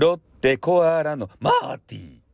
ロッテコアラのマーティー。